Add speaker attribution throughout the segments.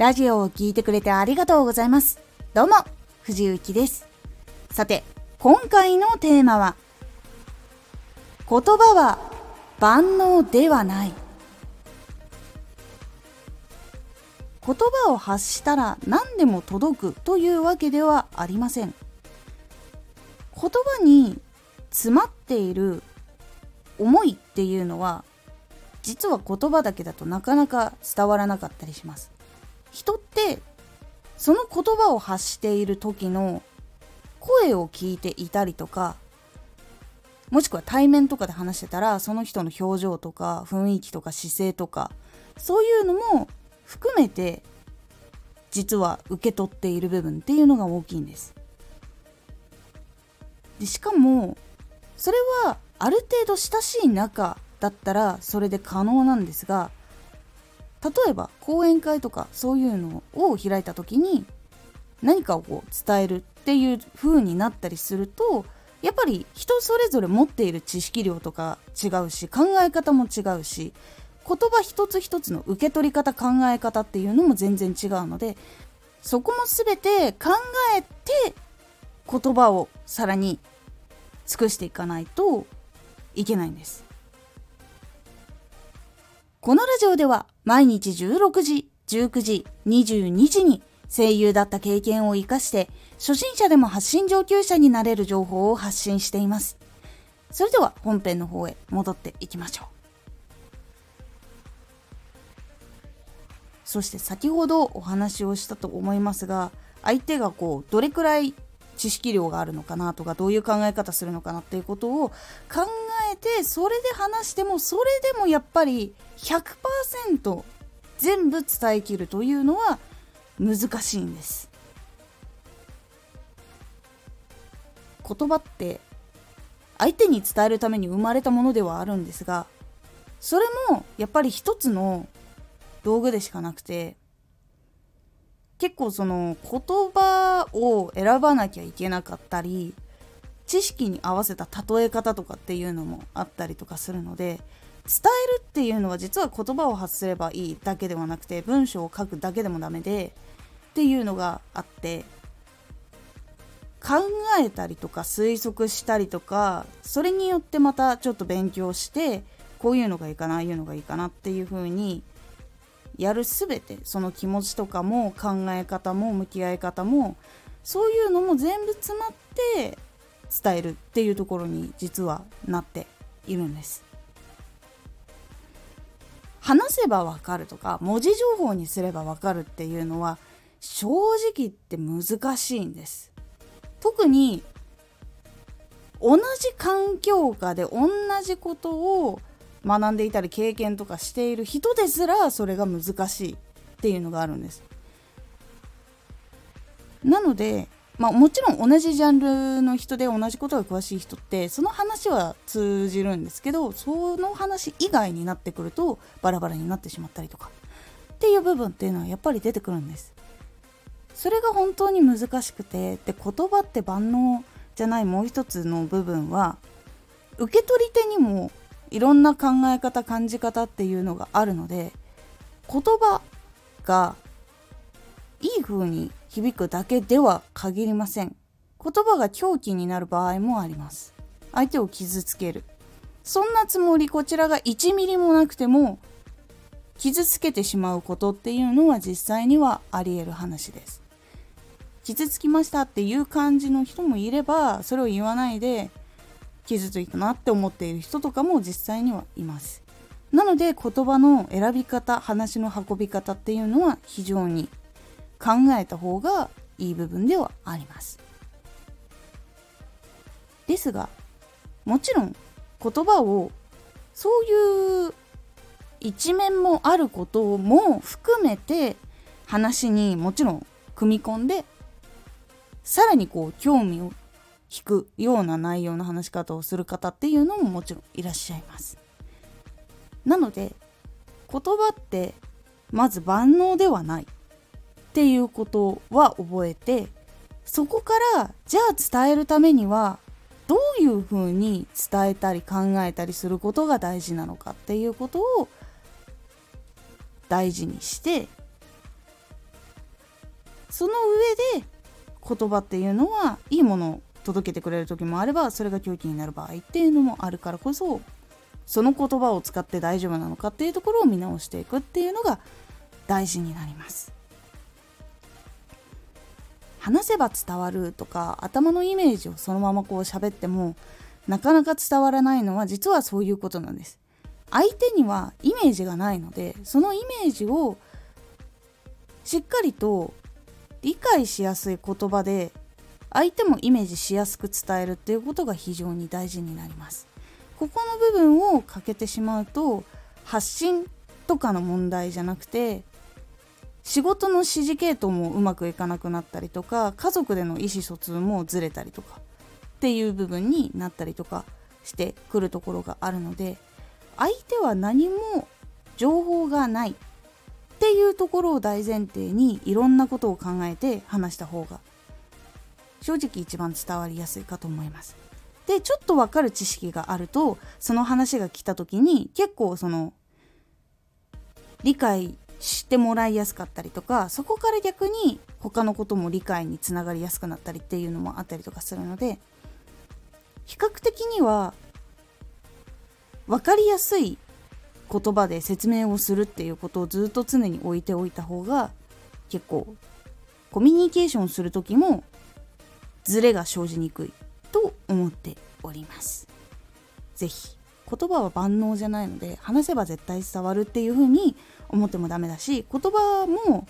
Speaker 1: ラジオを聴いてくれてありがとうございます。どうも、藤幸です。さて、今回のテーマは、言葉は万能ではない。言葉を発したら何でも届くというわけではありません。言葉に詰まっている思いっていうのは実は言葉だけだとなかなか伝わらなかったりします人ってその言葉を発している時の声を聞いていたりとかもしくは対面とかで話してたらその人の表情とか雰囲気とか姿勢とかそういうのも含めて実は受け取っている部分っていうのが大きいんです。でしかもそれはある程度親しい仲だったらそれで可能なんですが例えば講演会とかそういうのを開いた時に何かをこう伝えるっていう風になったりするとやっぱり人それぞれ持っている知識量とか違うし考え方も違うし言葉一つ一つの受け取り方考え方っていうのも全然違うのでそこも全て考えて言葉をさらに尽くしていかないといけないんです。このラジオでは毎日16時19時22時に声優だった経験を生かして初心者でも発信上級者になれる情報を発信しています。それでは本編の方へ戻っていきましょう。そして先ほどお話をしたと思いますが相手がこうどれくらい知識量があるのかなとかどういう考え方するのかなっていうことを考えてそれで話してもそれでもやっぱり100%全部伝えきるというのは難しいんです。言葉って相手に伝えるために生まれたものではあるんですがそれもやっぱり一つの道具でしかなくて結構その言葉を選ばなきゃいけなかったり知識に合わせた例え方とかっていうのもあったりとかするので伝えるっていうのは実は言葉を発すればいいだけではなくて文章を書くだけでもダメでっていうのがあって考えたりとか推測したりとかそれによってまたちょっと勉強してこういうのがいいかなああいうのがいいかなっていう風にやる全てその気持ちとかも考え方も向き合い方もそういうのも全部詰まって伝えるっていうところに実はなっているんです。話せばわかるとか文字情報にすればわかるっていうのは正直言って難しいんです。特に同じ環境下で同じことを学んでいたり経験とかしている人ですらそれが難しいっていうのがあるんです。なので、まあ、もちろん同じジャンルの人で同じことが詳しい人ってその話は通じるんですけどその話以外になってくるとバラバラになってしまったりとかっていう部分っていうのはやっぱり出てくるんです。それが本当に難しくてで言葉って万能じゃないもう一つの部分は受け取り手にもいろんな考え方感じ方っていうのがあるので言葉がいい風に響くだけでは限りません。言葉が狂気になる場合もあります。相手を傷つける。そんなつもりこちらが1ミリもなくても傷つけてしまうことっていうのは実際にはあり得る話です。傷つきましたっていう感じの人もいればそれを言わないで傷ついたなって思っている人とかも実際にはいます。なので言葉の選び方話の運び方っていうのは非常に考えた方がいい部分ではありますですがもちろん言葉をそういう一面もあることも含めて話にもちろん組み込んでさらにこう興味を引くような内容の話し方をする方っていうのももちろんいらっしゃいます。なので言葉ってまず万能ではないっていうことは覚えてそこからじゃあ伝えるためにはどういうふうに伝えたり考えたりすることが大事なのかっていうことを大事にしてその上で言葉っていうのはいいものを届けてくれる時もあればそれが狂気になる場合っていうのもあるからこそその言葉を使って大丈夫なのかっていうところを見直していくっていうのが大事になります。話せば伝わるとか頭のイメージをそのままこう喋ってもなかなか伝わらないのは実はそういうことなんです。相手にはイメージがないのでそのイメージをしっかりと理解しやすい言葉で相手もイメージしやすく伝えるっていうことが非常に大事になります。ここの部分を欠けてしまうと発信とかの問題じゃなくて仕事の指示系統もうまくいかなくなったりとか家族での意思疎通もずれたりとかっていう部分になったりとかしてくるところがあるので相手は何も情報がないっていうところを大前提にいろんなことを考えて話した方が正直一番伝わりやすいかと思います。でちょっと分かる知識があるとその話が来た時に結構その理解してもらいやすかったりとかそこから逆に他のことも理解につながりやすくなったりっていうのもあったりとかするので比較的には分かりやすい言葉で説明をするっていうことをずっと常に置いておいた方が結構コミュニケーションする時もズレが生じにくいと思っております。ぜひ言葉は万能じゃないので話せば絶対伝わるっていう風に思ってもダメだし言葉も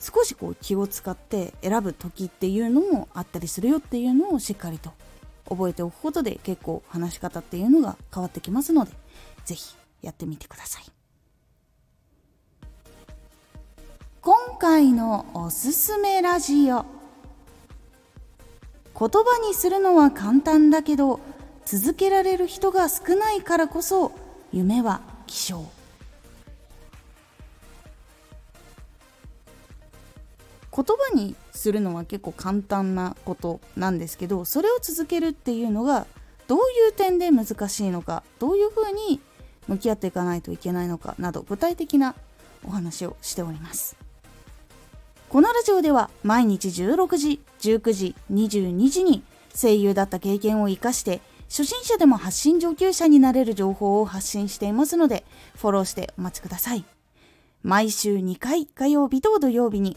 Speaker 1: 少しこう気を使って選ぶ時っていうのもあったりするよっていうのをしっかりと覚えておくことで結構話し方っていうのが変わってきますので是非やってみてください。今回のおすすめラジオ。言葉にするのは簡単だけど続けられる人が少ないからこそ夢は希少。言葉にするのは結構簡単なことなんですけどそれを続けるっていうのがどういう点で難しいのかどういうふうに向き合っていかないといけないのかなど具体的なお話をしております。このラジオでは毎日16時19時22時に声優だった経験を生かして初心者でも発信上級者になれる情報を発信していますのでフォローしてお待ちください。毎週2回火曜日と土曜日に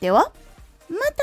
Speaker 1: ではまた